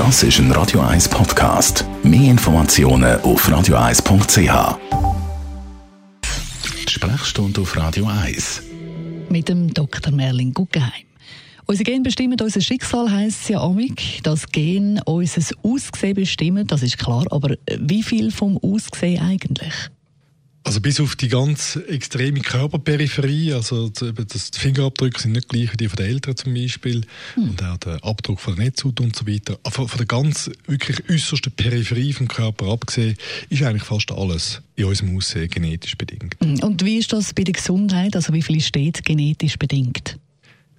Das ist ein Radio 1 Podcast. Mehr Informationen auf radio1.ch. Sprechstunde auf Radio 1. Mit dem Dr. Merlin Guggenheim. Unser Gen bestimmt unser Schicksal, heisst es ja amig. Das Gen unser Aussehen bestimmt, das ist klar. Aber wie viel vom Aussehen eigentlich? Also bis auf die ganz extreme Körperperipherie, also die Fingerabdrücke sind nicht gleich wie die von den Eltern zum Beispiel hm. und auch der Abdruck von der Netzhaut und so weiter. Aber von der ganz wirklich äußersten Peripherie vom Körper abgesehen, ist eigentlich fast alles in unserem Aussehen genetisch bedingt. Und wie ist das bei der Gesundheit? Also wie viel steht genetisch bedingt?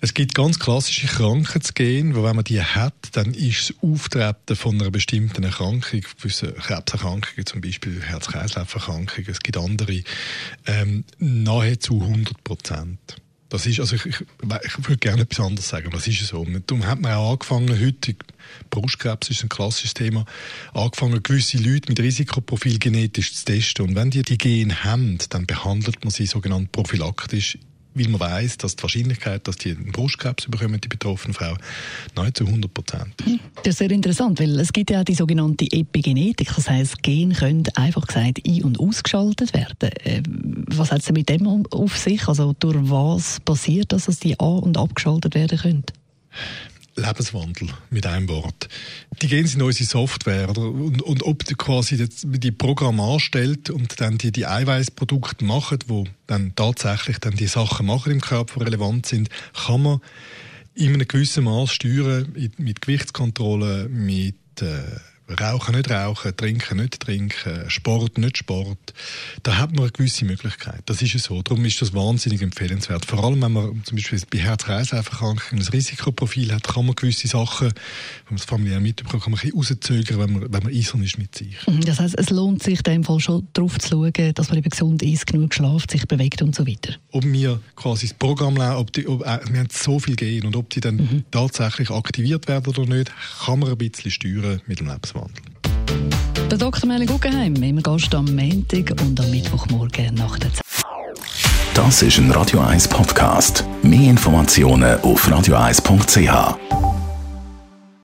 Es gibt ganz klassische Krankheitsgene, wo wenn man die hat, dann ist das Auftreten von einer bestimmten Erkrankung, gewisse Krebserkrankungen, zum Beispiel Herz-Kreislauf-Erkrankungen, es gibt andere, ähm, nahezu 100 Prozent. Das ist, also ich, ich, ich würde gerne etwas anderes sagen, aber das ist so. Darum hat man auch angefangen, heute, Brustkrebs ist ein klassisches Thema, angefangen, gewisse Leute mit Risikoprofil genetisch zu testen. Und wenn die die Gene haben, dann behandelt man sie sogenannt prophylaktisch weil man weiß, dass die Wahrscheinlichkeit, dass die einen Brustkrebs bekommen, die betroffene Frau, nahezu 100 Prozent. Das ist sehr interessant, weil es gibt ja die sogenannte Epigenetik, das heißt, Gen können einfach gesagt ein- und ausgeschaltet werden. Äh, was hat es mit dem auf sich? Also durch was passiert das, dass die an- und abgeschaltet werden können? Lebenswandel mit einem Wort. Die Gene sind unsere Software oder? Und, und ob du quasi die Programm anstellt und dann die, die Eiweißprodukte machen, wo dann tatsächlich dann die Sachen machen im Körper, die relevant sind, kann man in einem gewissen Maß steuern mit Gewichtskontrolle, mit äh, Rauchen, nicht rauchen, trinken, nicht trinken, Sport, nicht Sport. Da hat man eine gewisse Möglichkeit. Das ist es so. Darum ist das wahnsinnig empfehlenswert. Vor allem, wenn man zum Beispiel bei Herz-Kreislauf-Erkrankungen ein Risikoprofil hat, kann man gewisse Sachen, wenn man es familiär mitbekommt, kann man ein bisschen rauszögern, wenn man, wenn man eisern ist mit sich. Mhm, das heißt, es lohnt sich in dem Fall schon darauf zu schauen, dass man eben gesund ist, genug schlaft, sich bewegt und so weiter. Ob wir quasi das Programm ob die, ob, äh, wir haben so viel gehen und ob die dann mhm. tatsächlich aktiviert werden oder nicht, kann man ein bisschen steuern mit dem Lebenswandel. Klimawandel. Der Dr. Meli Guggenheim, immer Gast am Montag und am Mittwochmorgen nach der Zeit. Das ist ein Radio 1 Podcast. Mehr Informationen auf radio1.ch.